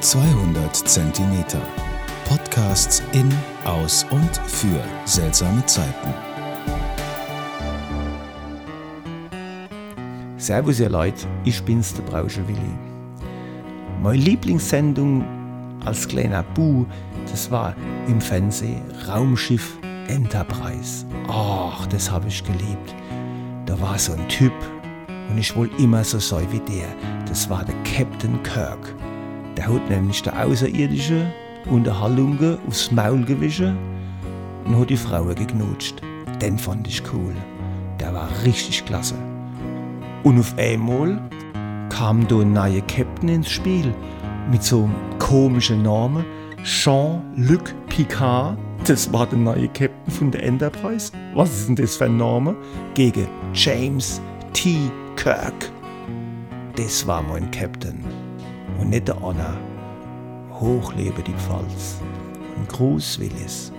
200 Zentimeter. Podcasts in, aus und für seltsame Zeiten. Servus ihr Leute, ich bin's der Brausche Willi. Meine Lieblingssendung als kleiner Bu, das war im Fernsehen Raumschiff Enterprise. Ach, das habe ich geliebt. Da war so ein Typ und ich wollte immer so sein wie der. Das war der Captain Kirk. Der hat nämlich der Außerirdische Unterhaltungen aufs Maul gewischt und hat die Frauen geknutscht. Den fand ich cool. Der war richtig klasse. Und auf einmal kam da ein neuer Captain ins Spiel mit so einem komischen Namen. Jean-Luc Picard. Das war der neue Captain von der Enterprise. Was ist denn das für ein Name? Gegen James T. Kirk. Das war mein Captain. Und nicht der Anna. Hoch lebe die Pfalz. Und Gruß Willis.